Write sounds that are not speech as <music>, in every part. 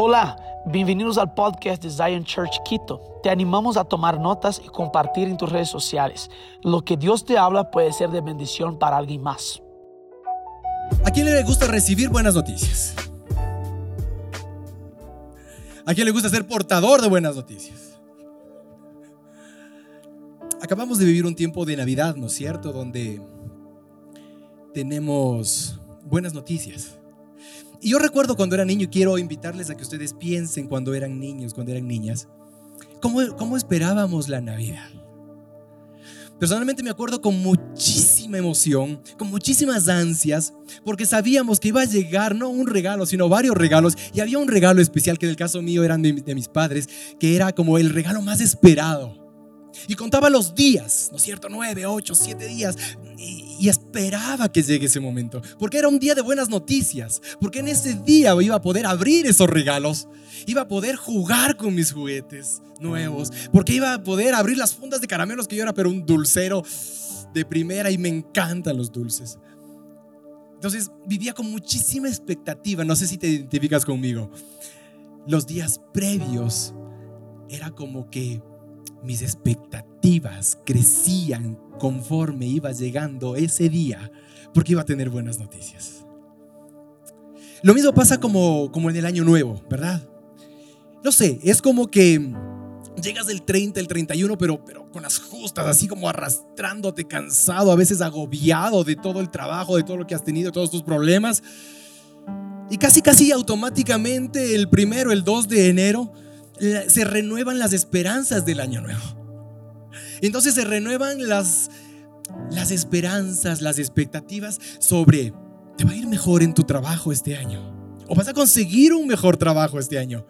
Hola, bienvenidos al podcast de Zion Church Quito. Te animamos a tomar notas y compartir en tus redes sociales. Lo que Dios te habla puede ser de bendición para alguien más. ¿A quién le gusta recibir buenas noticias? ¿A quién le gusta ser portador de buenas noticias? Acabamos de vivir un tiempo de Navidad, ¿no es cierto? Donde tenemos buenas noticias. Y yo recuerdo cuando era niño y quiero invitarles a que ustedes piensen cuando eran niños, cuando eran niñas, cómo, cómo esperábamos la Navidad. Personalmente me acuerdo con muchísima emoción, con muchísimas ansias, porque sabíamos que iba a llegar no un regalo, sino varios regalos. Y había un regalo especial que en el caso mío eran de, de mis padres, que era como el regalo más esperado. Y contaba los días, ¿no es cierto? Nueve, ocho, siete días. Y, esperaba que llegue ese momento. Porque era un día de buenas noticias. Porque en ese día iba a poder abrir esos regalos. Iba a poder jugar con mis juguetes nuevos. Porque iba a poder abrir las fundas de caramelos que yo era, pero un dulcero de primera y me encantan los dulces. Entonces vivía con muchísima expectativa. No sé si te identificas conmigo. Los días previos era como que mis expectativas crecían conforme iba llegando ese día, porque iba a tener buenas noticias. Lo mismo pasa como, como en el año nuevo, ¿verdad? No sé, es como que llegas del 30, el 31, pero, pero con las justas, así como arrastrándote, cansado, a veces agobiado de todo el trabajo, de todo lo que has tenido, todos tus problemas. Y casi, casi automáticamente el primero, el 2 de enero, se renuevan las esperanzas del año nuevo. Entonces se renuevan las, las esperanzas, las expectativas sobre, te va a ir mejor en tu trabajo este año. O vas a conseguir un mejor trabajo este año.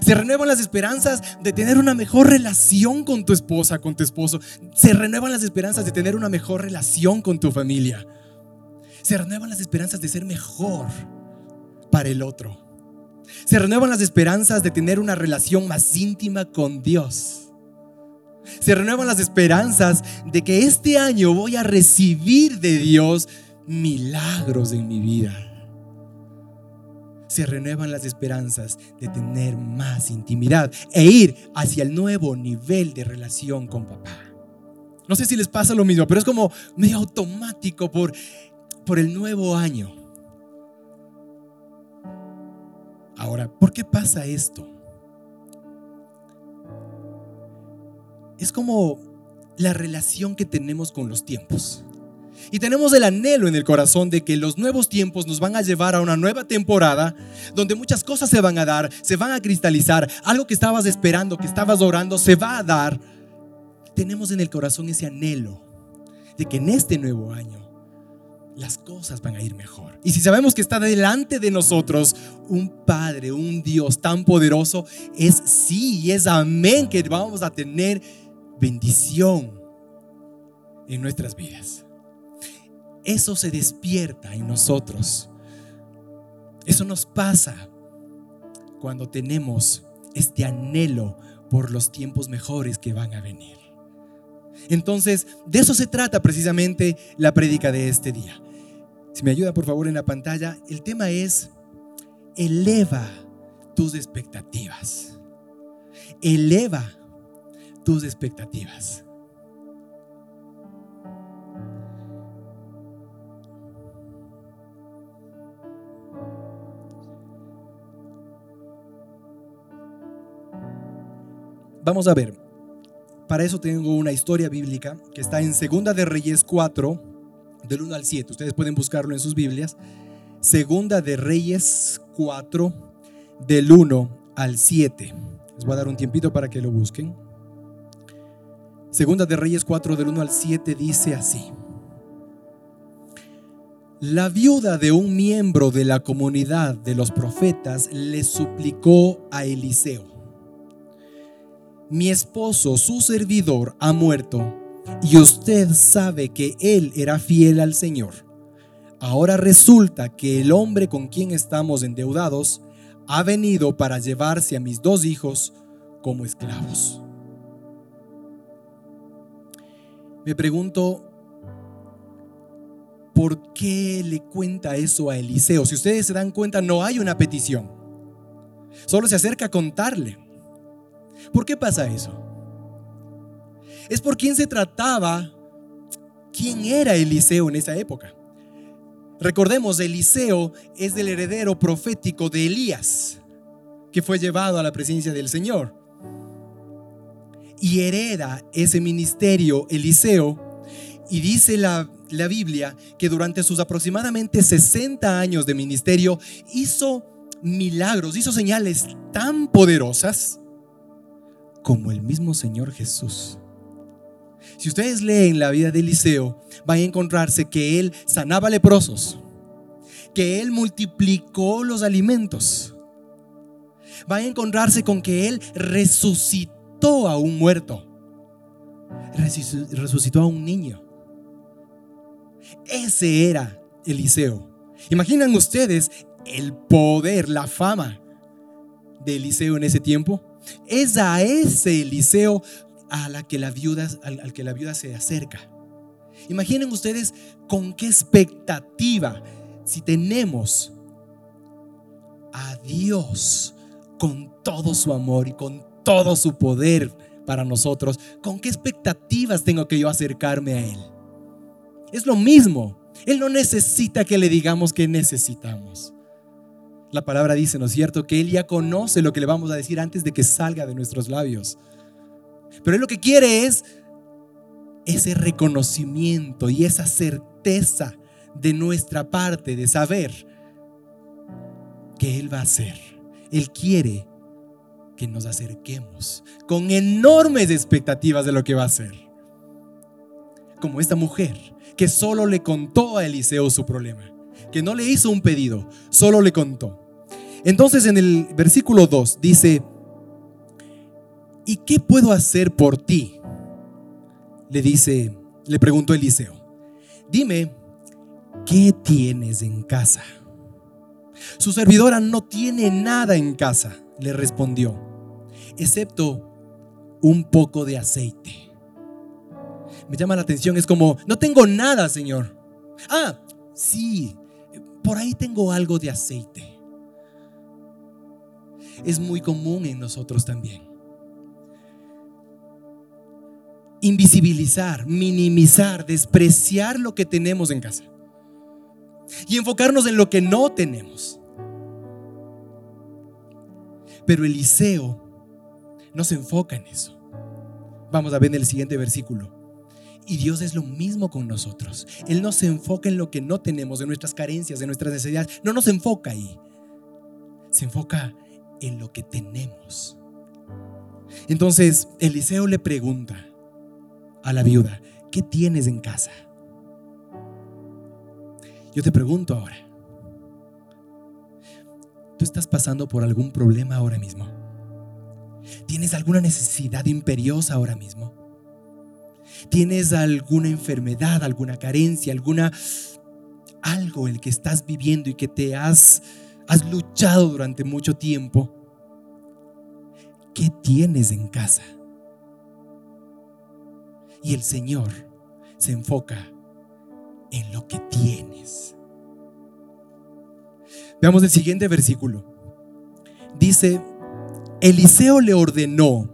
Se renuevan las esperanzas de tener una mejor relación con tu esposa, con tu esposo. Se renuevan las esperanzas de tener una mejor relación con tu familia. Se renuevan las esperanzas de ser mejor para el otro. Se renuevan las esperanzas de tener una relación más íntima con Dios. Se renuevan las esperanzas de que este año voy a recibir de Dios milagros en mi vida. Se renuevan las esperanzas de tener más intimidad e ir hacia el nuevo nivel de relación con papá. No sé si les pasa lo mismo, pero es como medio automático por, por el nuevo año. Ahora, ¿por qué pasa esto? Es como la relación que tenemos con los tiempos. Y tenemos el anhelo en el corazón de que los nuevos tiempos nos van a llevar a una nueva temporada donde muchas cosas se van a dar, se van a cristalizar, algo que estabas esperando, que estabas orando, se va a dar. Tenemos en el corazón ese anhelo de que en este nuevo año las cosas van a ir mejor. Y si sabemos que está delante de nosotros un Padre, un Dios tan poderoso, es sí y es amén que vamos a tener bendición en nuestras vidas. Eso se despierta en nosotros. Eso nos pasa cuando tenemos este anhelo por los tiempos mejores que van a venir. Entonces, de eso se trata precisamente la prédica de este día. Si me ayuda por favor en la pantalla, el tema es eleva tus expectativas. Eleva tus expectativas. Vamos a ver. Para eso tengo una historia bíblica que está en Segunda de Reyes 4, del 1 al 7. Ustedes pueden buscarlo en sus Biblias. Segunda de Reyes 4, del 1 al 7. Les voy a dar un tiempito para que lo busquen. Segunda de Reyes 4, del 1 al 7 dice así. La viuda de un miembro de la comunidad de los profetas le suplicó a Eliseo, mi esposo, su servidor, ha muerto y usted sabe que él era fiel al Señor. Ahora resulta que el hombre con quien estamos endeudados ha venido para llevarse a mis dos hijos como esclavos. Me pregunto, ¿por qué le cuenta eso a Eliseo? Si ustedes se dan cuenta, no hay una petición. Solo se acerca a contarle. ¿Por qué pasa eso? Es por quién se trataba, quién era Eliseo en esa época. Recordemos, Eliseo es el heredero profético de Elías, que fue llevado a la presencia del Señor. Y hereda ese ministerio Eliseo. Y dice la, la Biblia que durante sus aproximadamente 60 años de ministerio hizo milagros, hizo señales tan poderosas como el mismo Señor Jesús. Si ustedes leen la vida de Eliseo, van a encontrarse que él sanaba leprosos, que él multiplicó los alimentos. Van a encontrarse con que él resucitó a un muerto, resucitó a un niño. Ese era Eliseo. Imaginan ustedes el poder, la fama de Eliseo en ese tiempo. Es a ese Eliseo a la que la viuda, al, que la viuda se acerca. Imaginen ustedes con qué expectativa si tenemos a Dios con todo su amor y con todo su poder para nosotros, ¿con qué expectativas tengo que yo acercarme a Él? Es lo mismo. Él no necesita que le digamos que necesitamos. La palabra dice, ¿no es cierto? Que Él ya conoce lo que le vamos a decir antes de que salga de nuestros labios. Pero Él lo que quiere es ese reconocimiento y esa certeza de nuestra parte de saber que Él va a hacer. Él quiere que nos acerquemos con enormes expectativas de lo que va a hacer. Como esta mujer que solo le contó a Eliseo su problema, que no le hizo un pedido, solo le contó. Entonces en el versículo 2 dice, ¿y qué puedo hacer por ti? Le dice, le preguntó Eliseo, dime, ¿qué tienes en casa? Su servidora no tiene nada en casa, le respondió, excepto un poco de aceite. Me llama la atención, es como, no tengo nada, Señor. Ah, sí, por ahí tengo algo de aceite. Es muy común en nosotros también invisibilizar, minimizar, despreciar lo que tenemos en casa y enfocarnos en lo que no tenemos. Pero Eliseo no se enfoca en eso. Vamos a ver en el siguiente versículo. Y Dios es lo mismo con nosotros. Él no se enfoca en lo que no tenemos, en nuestras carencias, en nuestras necesidades. No nos enfoca ahí. Se enfoca en lo que tenemos. Entonces Eliseo le pregunta, a la viuda, ¿qué tienes en casa? Yo te pregunto ahora, ¿tú estás pasando por algún problema ahora mismo? ¿Tienes alguna necesidad imperiosa ahora mismo? ¿Tienes alguna enfermedad, alguna carencia, alguna algo el que estás viviendo y que te has has luchado durante mucho tiempo? ¿Qué tienes en casa? Y el Señor se enfoca en lo que tienes. Veamos el siguiente versículo. Dice, Eliseo le ordenó,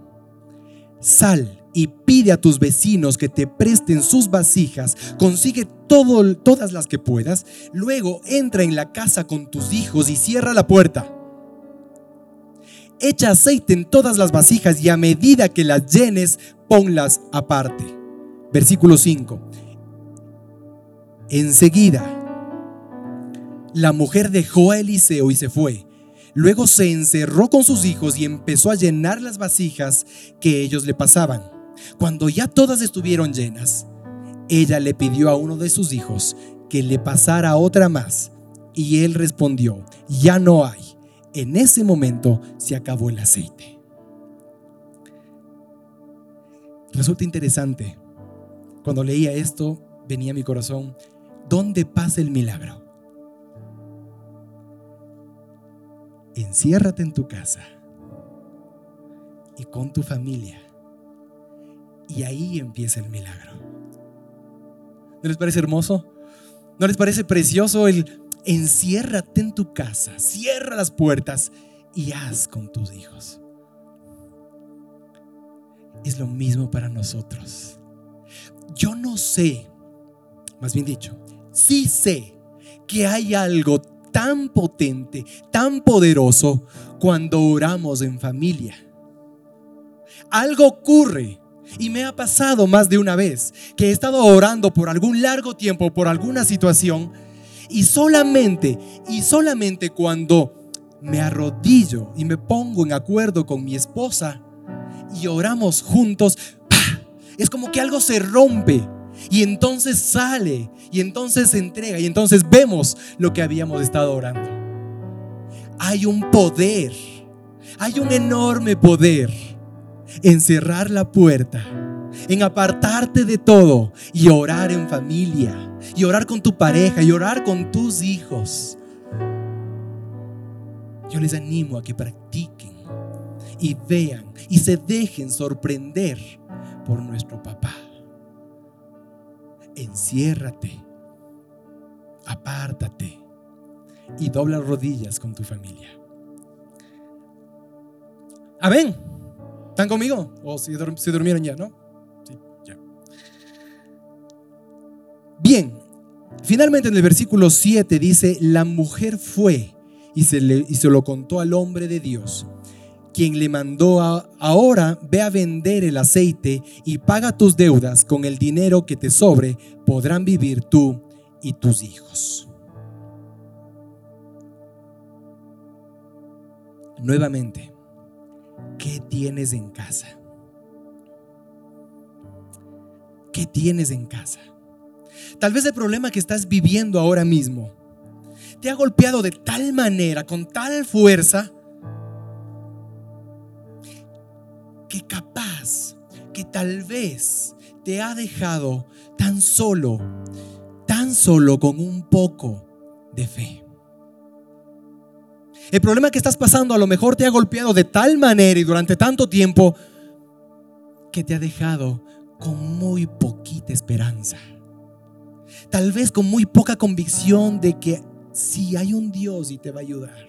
sal y pide a tus vecinos que te presten sus vasijas, consigue todas las que puedas, luego entra en la casa con tus hijos y cierra la puerta. Echa aceite en todas las vasijas y a medida que las llenes, ponlas aparte. Versículo 5. Enseguida, la mujer dejó a Eliseo y se fue. Luego se encerró con sus hijos y empezó a llenar las vasijas que ellos le pasaban. Cuando ya todas estuvieron llenas, ella le pidió a uno de sus hijos que le pasara otra más. Y él respondió, ya no hay. En ese momento se acabó el aceite. Resulta interesante cuando leía esto, venía a mi corazón, ¿dónde pasa el milagro? Enciérrate en tu casa y con tu familia. Y ahí empieza el milagro. ¿No les parece hermoso? ¿No les parece precioso el enciérrate en tu casa, cierra las puertas y haz con tus hijos. Es lo mismo para nosotros. Yo no sé, más bien dicho, sí sé que hay algo tan potente, tan poderoso cuando oramos en familia. Algo ocurre y me ha pasado más de una vez que he estado orando por algún largo tiempo, por alguna situación, y solamente, y solamente cuando me arrodillo y me pongo en acuerdo con mi esposa y oramos juntos, es como que algo se rompe y entonces sale y entonces se entrega y entonces vemos lo que habíamos estado orando. Hay un poder, hay un enorme poder en cerrar la puerta, en apartarte de todo y orar en familia, y orar con tu pareja, y orar con tus hijos. Yo les animo a que practiquen y vean y se dejen sorprender por nuestro papá. Enciérrate, apártate y dobla rodillas con tu familia. Amén. ¿Están conmigo? ¿O si, durmieron ya, no? Sí, ya. Bien, finalmente en el versículo 7 dice, la mujer fue y se, le, y se lo contó al hombre de Dios quien le mandó ahora, ve a vender el aceite y paga tus deudas con el dinero que te sobre, podrán vivir tú y tus hijos. Nuevamente, ¿qué tienes en casa? ¿Qué tienes en casa? Tal vez el problema que estás viviendo ahora mismo te ha golpeado de tal manera, con tal fuerza, tal vez te ha dejado tan solo, tan solo con un poco de fe. El problema que estás pasando a lo mejor te ha golpeado de tal manera y durante tanto tiempo que te ha dejado con muy poquita esperanza. Tal vez con muy poca convicción de que si hay un Dios y te va a ayudar.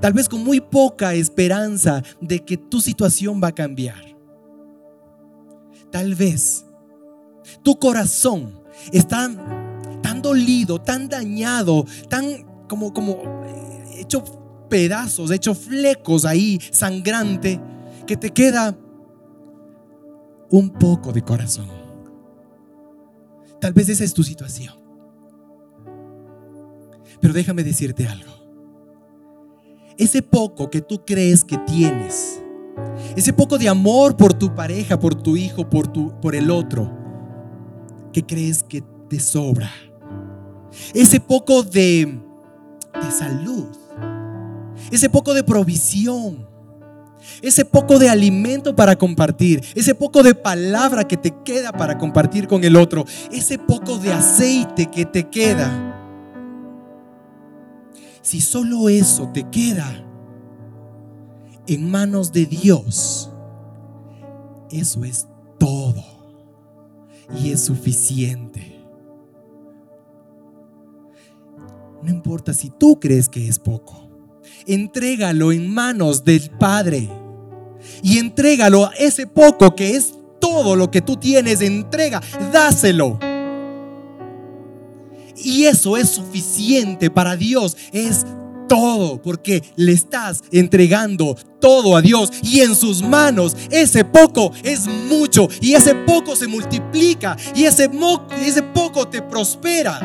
Tal vez con muy poca esperanza de que tu situación va a cambiar. Tal vez tu corazón está tan dolido, tan dañado, tan como, como eh, hecho pedazos, hecho flecos ahí, sangrante, que te queda un poco de corazón. Tal vez esa es tu situación. Pero déjame decirte algo ese poco que tú crees que tienes, ese poco de amor por tu pareja, por tu hijo, por, tu, por el otro, que crees que te sobra, ese poco de, de salud, ese poco de provisión, ese poco de alimento para compartir, ese poco de palabra que te queda para compartir con el otro, ese poco de aceite que te queda. Si solo eso te queda en manos de Dios, eso es todo y es suficiente. No importa si tú crees que es poco, entrégalo en manos del Padre y entrégalo a ese poco que es todo lo que tú tienes, entrega, dáselo. Y eso es suficiente para Dios. Es todo, porque le estás entregando todo a Dios y en sus manos ese poco es mucho y ese poco se multiplica y ese, poco te prospera.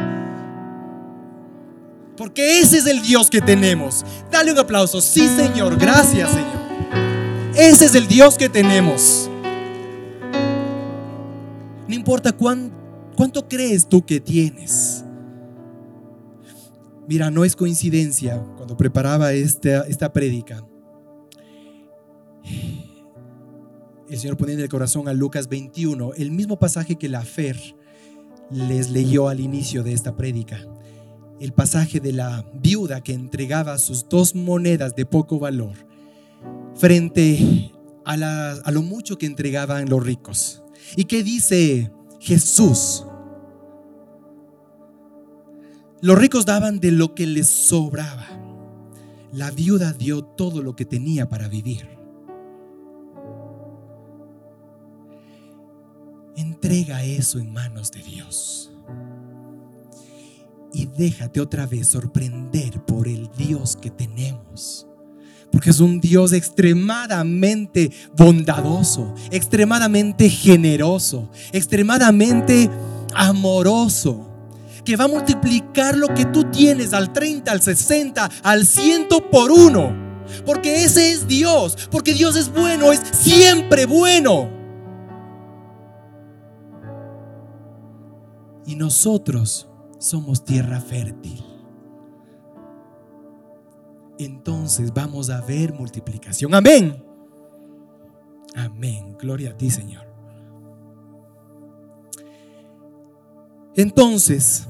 Porque ese es el Dios que tenemos. Dale un aplauso. Sí, Señor. Gracias, Señor. Ese es el Dios que tenemos. No importa cuánto crees tú que tienes. Mira, no es coincidencia cuando preparaba esta, esta prédica. El Señor pone en el corazón a Lucas 21, el mismo pasaje que la Fer les leyó al inicio de esta prédica. El pasaje de la viuda que entregaba sus dos monedas de poco valor frente a, a lo mucho que entregaban los ricos. ¿Y qué dice Jesús? Los ricos daban de lo que les sobraba. la viuda dio todo lo que tenía para vivir. Entrega eso en manos de Dios. Y déjate otra vez sorprender por el Dios que tenemos. Porque es un Dios extremadamente bondadoso, extremadamente generoso, extremadamente amoroso que va a multiplicar lo que tú tienes al 30, al 60, al 100 por uno. Porque ese es Dios. Porque Dios es bueno, es siempre bueno. Y nosotros somos tierra fértil. Entonces vamos a ver multiplicación. Amén. Amén. Gloria a ti, Señor. Entonces,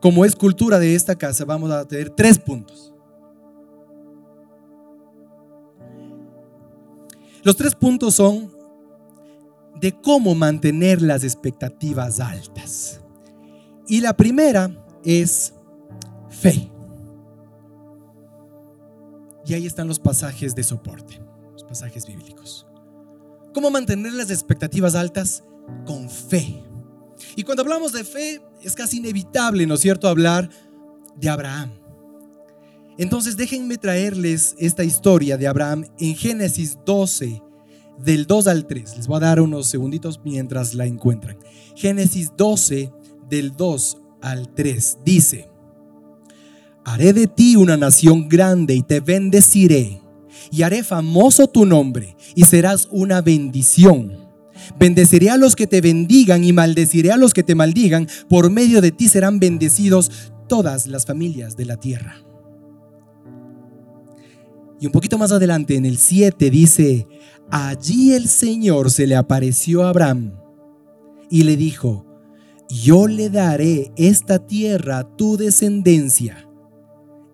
como es cultura de esta casa, vamos a tener tres puntos. Los tres puntos son de cómo mantener las expectativas altas. Y la primera es fe. Y ahí están los pasajes de soporte, los pasajes bíblicos. ¿Cómo mantener las expectativas altas? Con fe. Y cuando hablamos de fe, es casi inevitable, ¿no es cierto?, hablar de Abraham. Entonces déjenme traerles esta historia de Abraham en Génesis 12, del 2 al 3. Les voy a dar unos segunditos mientras la encuentran. Génesis 12, del 2 al 3. Dice, haré de ti una nación grande y te bendeciré, y haré famoso tu nombre, y serás una bendición. Bendeciré a los que te bendigan y maldeciré a los que te maldigan. Por medio de ti serán bendecidos todas las familias de la tierra. Y un poquito más adelante, en el 7, dice, allí el Señor se le apareció a Abraham y le dijo, yo le daré esta tierra a tu descendencia.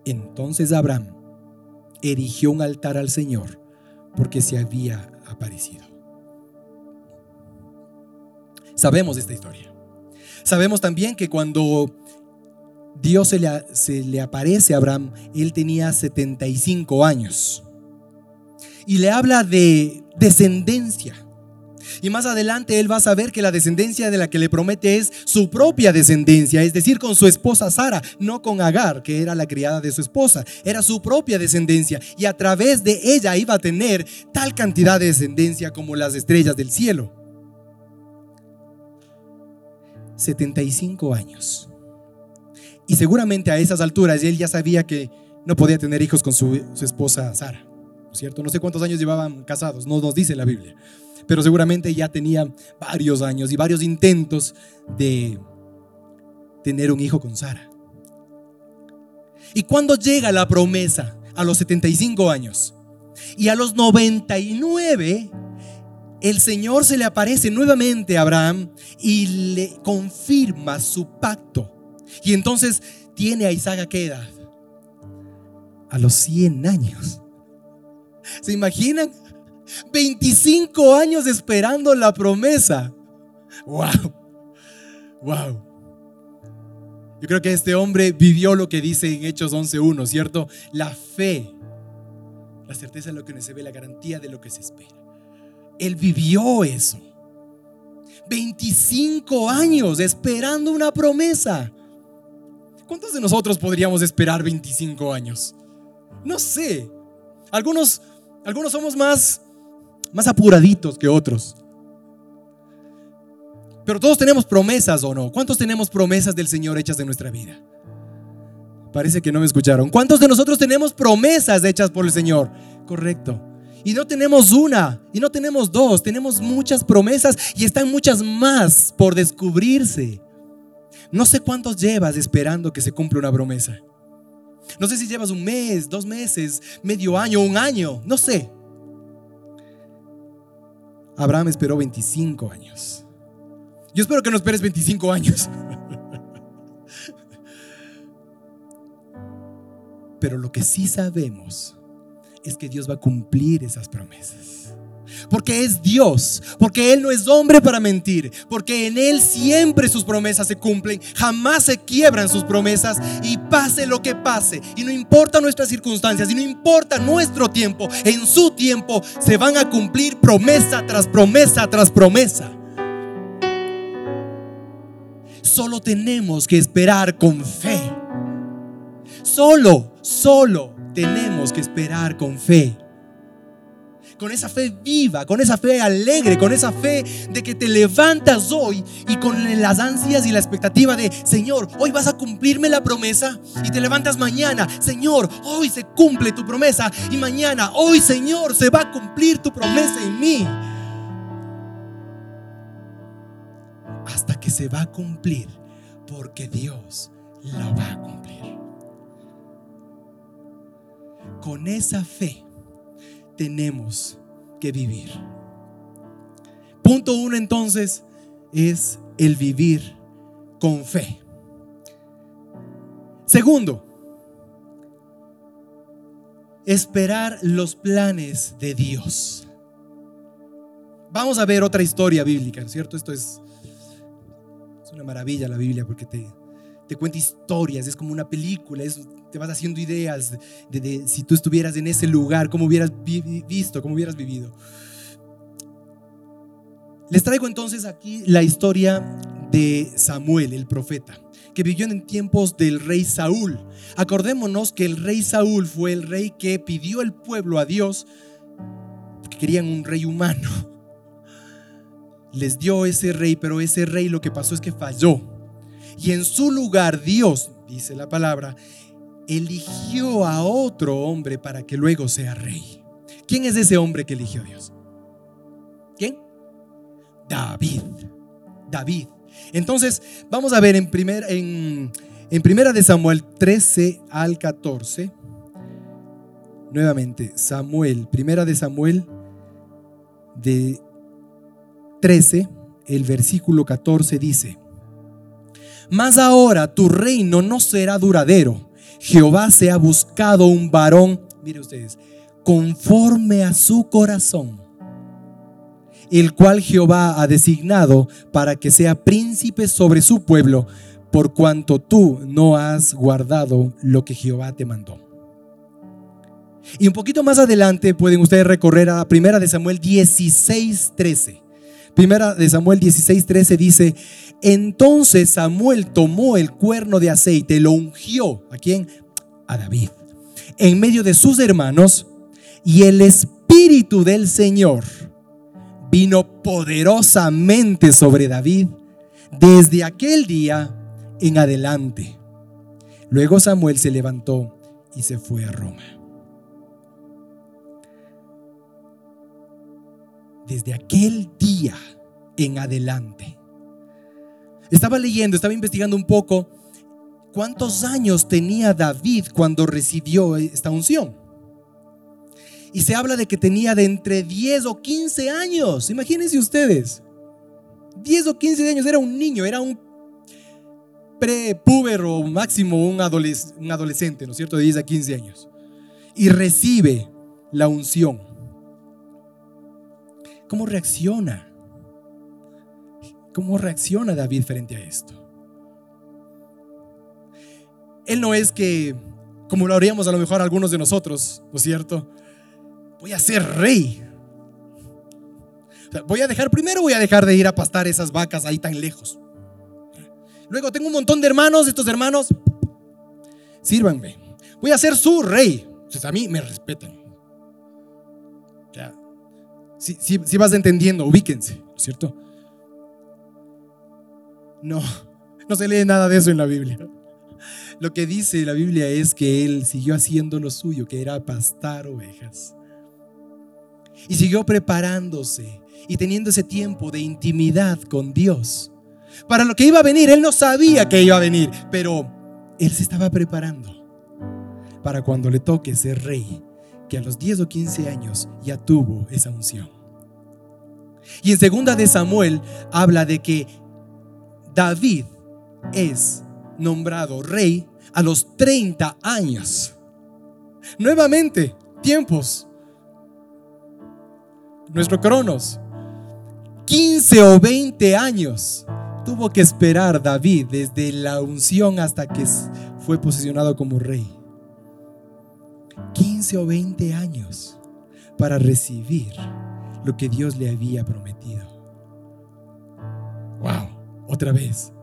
Entonces Abraham erigió un altar al Señor porque se había aparecido. Sabemos esta historia. Sabemos también que cuando Dios se le, aparece a Abraham, él tenía 75 años. Y le habla de descendencia. Y más adelante él va a saber que la descendencia de la que le promete es su propia descendencia, es decir, con su esposa Sara, no con Agar, que era la criada de su esposa, era su propia descendencia. Y a través de ella iba a tener tal cantidad de descendencia como las estrellas del cielo. 75 años. Y seguramente a esas alturas él ya sabía que no podía tener hijos con su, esposa Sara, ¿no es cierto? No sé cuántos años llevaban casados, no nos dice la Biblia, pero seguramente ya tenía varios años y varios intentos de tener un hijo con Sara. ¿Y cuando llega la promesa? A los 75 años. Y a los 99 el Señor se le aparece nuevamente a Abraham y le confirma su pacto. Y entonces tiene a Isaac a qué edad? A los 100 años. ¿Se imaginan? 25 años esperando la promesa. ¡Wow! ¡Wow! Yo creo que este hombre vivió lo que dice en Hechos 11.1, ¿cierto? La fe, la certeza de lo que no se ve, la garantía de lo que se espera. Él vivió eso. 25 años esperando una promesa. ¿Cuántos de nosotros podríamos esperar 25 años? No sé. Algunos, algunos somos más, más apuraditos que otros. Pero todos tenemos promesas o no. ¿Cuántos tenemos promesas del Señor hechas de nuestra vida? Parece que no me escucharon. ¿Cuántos de nosotros tenemos promesas hechas por el Señor? Correcto. Y no tenemos una, y no tenemos dos, tenemos muchas promesas y están muchas más por descubrirse. No sé cuántos llevas esperando que se cumpla una promesa. No sé si llevas un mes, dos meses, medio año, un año, no sé. Abraham esperó 25 años. Yo espero que no esperes 25 años. <laughs> Pero lo que sí sabemos es que Dios va a cumplir esas promesas. porque es Dios, porque Él no es hombre para mentir, porque en Él siempre sus promesas se cumplen, jamás se quiebran sus promesas y pase lo que pase, y no importa nuestras circunstancias, y no importa nuestro tiempo, en su tiempo se van a cumplir promesa tras promesa tras promesa. Solo tenemos que esperar con fe. Solo, solo tenemos que esperar con fe con esa fe viva, con esa fe alegre, con esa fe de que te levantas hoy y con las ansias y la expectativa de, Señor, hoy vas a cumplirme la promesa y te levantas mañana, Señor, hoy se cumple tu promesa y mañana, hoy Señor, se va a cumplir tu promesa en mí. Hasta que se va a cumplir, porque Dios la va a cumplir. Con esa fe tenemos que vivir. Punto uno entonces es el vivir con fe. Segundo, esperar los planes de Dios. Vamos a ver otra historia bíblica, ¿cierto? Esto es, es una maravilla la Biblia porque te, te cuenta historias, es como una película, te vas haciendo ideas de, si tú estuvieras en ese lugar, cómo hubieras visto, cómo hubieras vivido. Les traigo entonces aquí la historia de Samuel, el profeta, que vivió en tiempos del rey Saúl. Acordémonos que el rey Saúl fue el rey que pidió el pueblo a Dios, porque querían un rey humano. Les dio ese rey, pero ese rey lo que pasó es que falló y en su lugar Dios, dice la palabra, eligió a otro hombre para que luego sea rey. ¿Quién es ese hombre que eligió Dios? ¿Quién? David. David. Entonces, vamos a ver en, primer, en, en primera de Samuel 13 al 14. Nuevamente, Samuel, primera de Samuel de 13, el versículo 14 dice, mas ahora tu reino no será duradero. Jehová se ha buscado un varón, mire ustedes, conforme a su corazón, el cual Jehová ha designado para que sea príncipe sobre su pueblo, por cuanto tú no has guardado lo que Jehová te mandó. Y un poquito más adelante pueden ustedes recorrer a Primera de Samuel 16, 13. Primera de Samuel 16, 13 dice, entonces Samuel tomó el cuerno de aceite, lo ungió. ¿A quién? A David. En medio de sus hermanos. Y el Espíritu del Señor vino poderosamente sobre David desde aquel día en adelante. Luego Samuel se levantó y se fue a Roma. Desde aquel día en adelante estaba leyendo, estaba investigando un poco cuántos años tenía David cuando recibió esta unción. Y se habla de que tenía de entre 10 o 15 años. Imagínense ustedes. 10 o 15 años, era un niño, era un prepúber o máximo un, un adolescente, ¿no es cierto? De 10 a 15 años. Y recibe la unción. ¿Cómo reacciona? ¿Cómo reacciona David frente a esto? Él no es que, como lo haríamos a lo mejor algunos de nosotros, ¿no es cierto? Voy a ser rey. voy a dejar, primero voy a dejar de ir a pastar esas vacas ahí tan lejos. Luego tengo un montón de hermanos, estos hermanos, sírvanme. Voy a ser su rey. Entonces a mí me respetan. Si, si vas entendiendo, ubíquense, ¿no es cierto? No, no se lee nada de eso en la Biblia. Lo que dice la Biblia es que él siguió haciendo lo suyo, que era pastar ovejas. Y siguió preparándose y teniendo ese tiempo de intimidad con Dios. Para lo que iba a venir, él no sabía que iba a venir, pero él se estaba preparando para cuando le toque ser rey, que a los 10 o 15 años ya tuvo esa unción. Y en segunda de Samuel habla de que David es nombrado rey a los 30 años. Nuevamente, tiempos nuestro Cronos. 15 o 20 años tuvo que esperar David desde la unción hasta que fue posicionado como rey. 15 o 20 años para recibir lo que Dios le había prometido. Otra vez,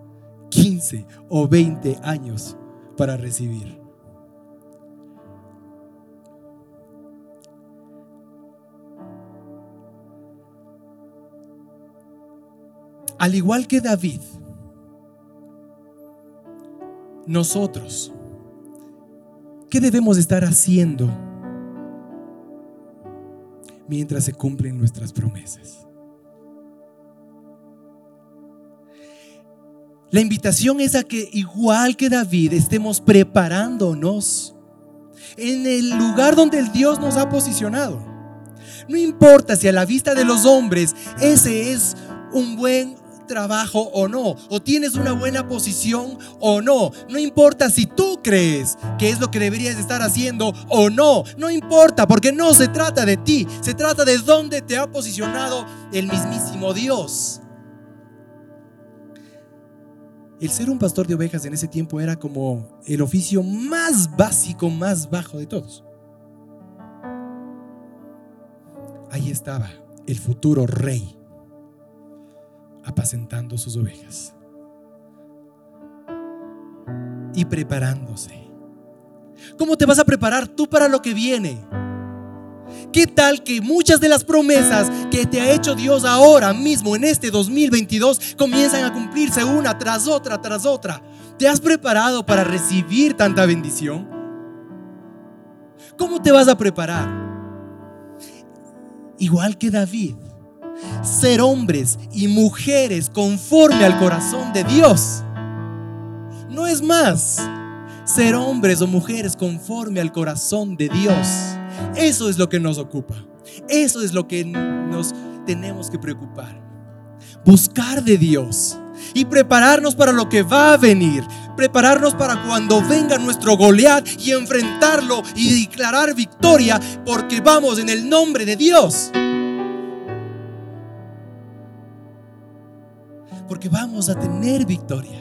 15 o 20 años para recibir. Al igual que David, nosotros, ¿qué debemos estar haciendo mientras se cumplen nuestras promesas? La invitación es a que, igual que David, estemos preparándonos en el lugar donde el Dios nos ha posicionado. No importa si a la vista de los hombres ese es un buen trabajo o no, o tienes una buena posición o no. No importa si tú crees que es lo que deberías estar haciendo o no. No importa, porque no se trata de ti, se trata de dónde te ha posicionado el mismísimo Dios. El ser un pastor de ovejas en ese tiempo era como el oficio más básico, más bajo de todos. Ahí estaba el futuro rey apacentando sus ovejas y preparándose. ¿Cómo te vas a preparar tú para lo que viene? ¿Qué tal que muchas de las promesas que te ha hecho Dios ahora mismo en este 2022 comienzan a cumplirse una tras otra, tras otra? ¿Te has preparado para recibir tanta bendición? ¿Cómo te vas a preparar? Igual que David, ser hombres y mujeres conforme al corazón de Dios. No es más ser hombres o mujeres conforme al corazón de Dios. Eso es lo que nos ocupa. Eso es lo que nos tenemos que preocupar. Buscar de Dios y prepararnos para lo que va a venir. Prepararnos para cuando venga nuestro Goliat y enfrentarlo y declarar victoria porque vamos en el nombre de Dios. Porque vamos a tener victoria.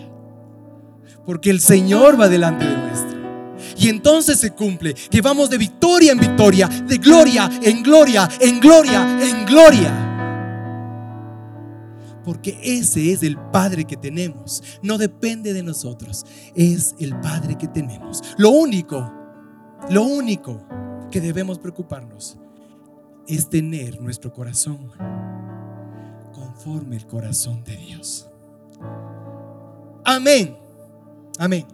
Porque el Señor va delante de nuestro. Y entonces se cumple que vamos de victoria en victoria, de gloria en gloria, en gloria, en gloria. Porque ese es el Padre que tenemos. No depende de nosotros. Es el Padre que tenemos. Lo único, lo único que debemos preocuparnos es tener nuestro corazón conforme el corazón de Dios. Amén. Amén.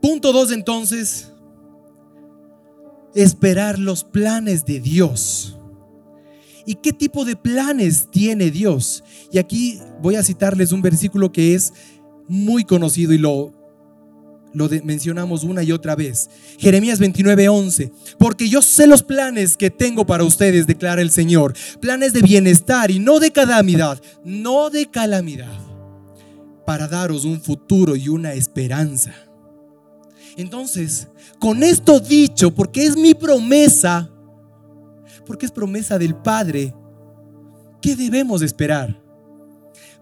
Punto dos entonces, esperar los planes de Dios. ¿Y qué tipo de planes tiene Dios? Y aquí voy a citarles un versículo que es muy conocido y lo lo mencionamos una y otra vez. Jeremías 29:11. Porque yo sé los planes que tengo para ustedes, declara el Señor. Planes de bienestar y no de calamidad. No de calamidad. Para daros un futuro y una esperanza. Entonces, con esto dicho, porque es mi promesa, porque es promesa del Padre, ¿qué debemos esperar?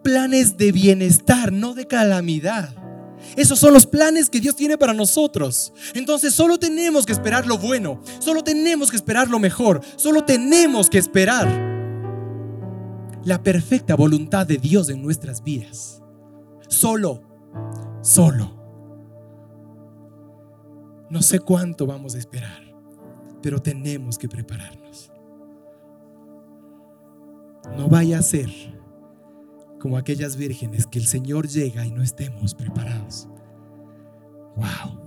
Planes de bienestar, no de calamidad esos son los planes que Dios tiene para nosotros. Entonces solo tenemos que esperar lo bueno, solo tenemos que esperar lo mejor, solo tenemos que esperar la perfecta voluntad de Dios en nuestras vidas. Solo, solo. No sé cuánto vamos a esperar, pero tenemos que prepararnos. No vaya a ser como aquellas vírgenes que el Señor llega y no estemos preparados. Wow.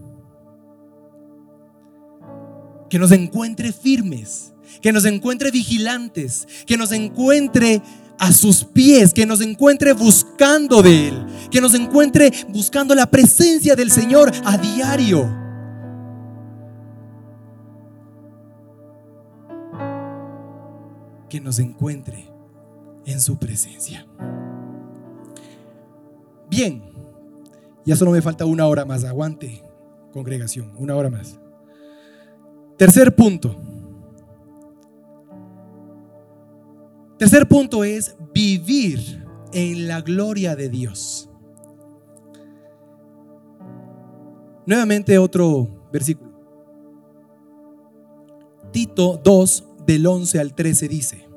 Que nos encuentre firmes, que nos encuentre vigilantes, que nos encuentre a sus pies, que nos encuentre buscando de Él, que nos encuentre buscando la presencia del Señor a diario. Que nos encuentre en su presencia. Bien, ya solo me falta una hora más. Aguante, congregación, una hora más. Tercer punto. Tercer punto es vivir en la gloria de Dios. Nuevamente otro versículo. Tito 2 del 11 al 13 dice,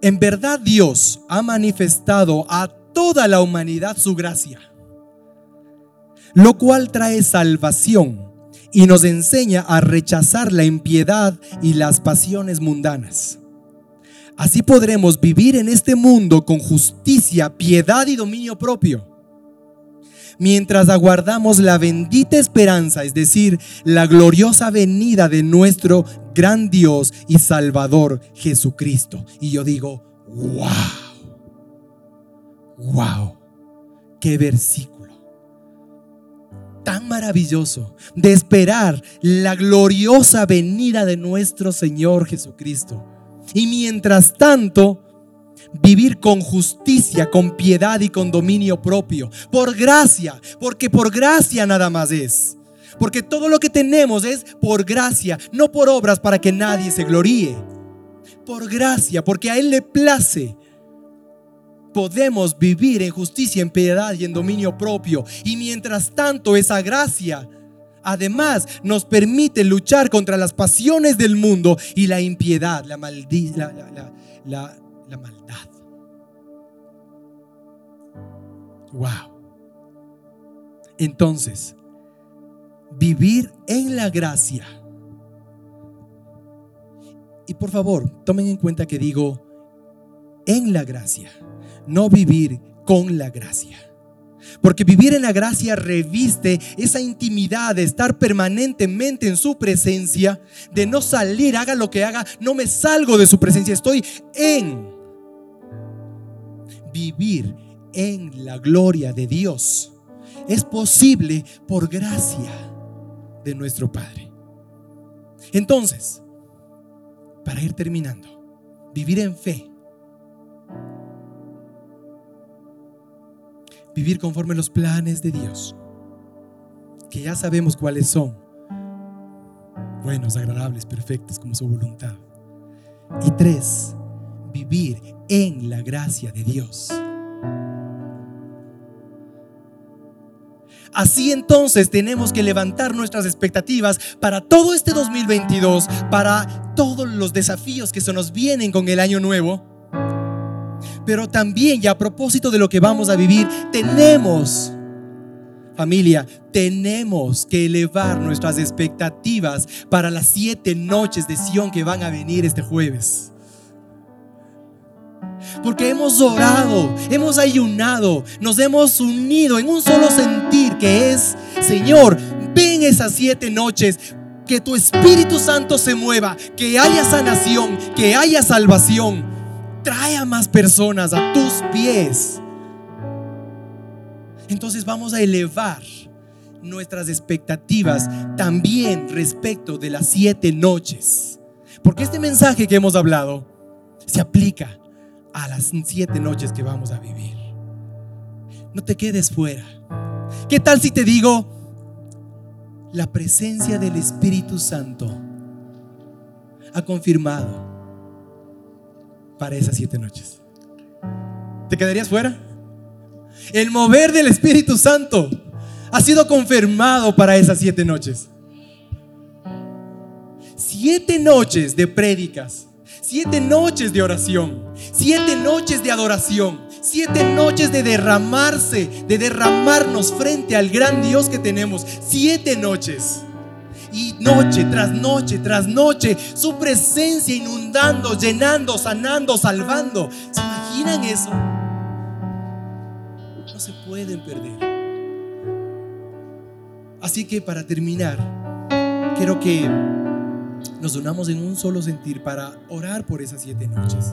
en verdad Dios ha manifestado a toda la humanidad su gracia, lo cual trae salvación y nos enseña a rechazar la impiedad y las pasiones mundanas. Así podremos vivir en este mundo con justicia, piedad y dominio propio mientras aguardamos la bendita esperanza, es decir, la gloriosa venida de nuestro gran Dios y Salvador Jesucristo. Y yo digo, wow, wow, qué versículo tan maravilloso de esperar la gloriosa venida de nuestro Señor Jesucristo. Y mientras tanto, vivir con justicia, con piedad y con dominio propio. Por gracia, porque por gracia nada más es. Porque todo lo que tenemos es por gracia, no por obras para que nadie se gloríe. Por gracia, porque a Él le place. Podemos vivir en justicia, en piedad y en dominio propio. Y mientras tanto esa gracia además nos permite luchar contra las pasiones del mundo y la impiedad, la, la maldad. Wow. Entonces, vivir en la gracia. Y por favor, tomen en cuenta que digo en la gracia, no vivir con la gracia. Porque vivir en la gracia reviste esa intimidad de estar permanentemente en su presencia, de no salir, haga lo que haga, no me salgo de su presencia, estoy en vivir en la gloria de Dios es posible por gracia de nuestro Padre. Entonces, para ir terminando, vivir en fe, vivir conforme los planes de Dios, que ya sabemos cuáles son, buenos, agradables, perfectos como su voluntad. Y tres, vivir en la gracia de Dios. Así entonces tenemos que levantar nuestras expectativas para todo este 2022, para todos los desafíos que se nos vienen con el año nuevo. Pero también, y a propósito de lo que vamos a vivir, tenemos, familia, tenemos que elevar nuestras expectativas para las siete noches de Sion que van a venir este jueves. Porque hemos orado, hemos ayunado, nos hemos unido en un solo sentir que es, Señor, ven esas siete noches, que tu Espíritu Santo se mueva, que haya sanación, que haya salvación. Trae a más personas a tus pies. Entonces vamos a elevar nuestras expectativas también respecto de las siete noches. Porque este mensaje que hemos hablado se aplica a las siete noches que vamos a vivir. No te quedes fuera. ¿Qué tal si te digo la presencia del Espíritu Santo ha confirmado para esas siete noches? ¿Te quedarías fuera? El mover del Espíritu Santo ha sido confirmado para esas siete noches. Siete noches de prédicas, siete noches de oración, siete noches de adoración, siete noches de derramarse, de derramarnos frente al gran Dios que tenemos, siete noches. Y noche tras noche tras noche, su presencia inundando, llenando, sanando, salvando. ¿Se imaginan eso? No se pueden perder. Así que para terminar, quiero que nos unamos en un solo sentir para orar por esas siete noches.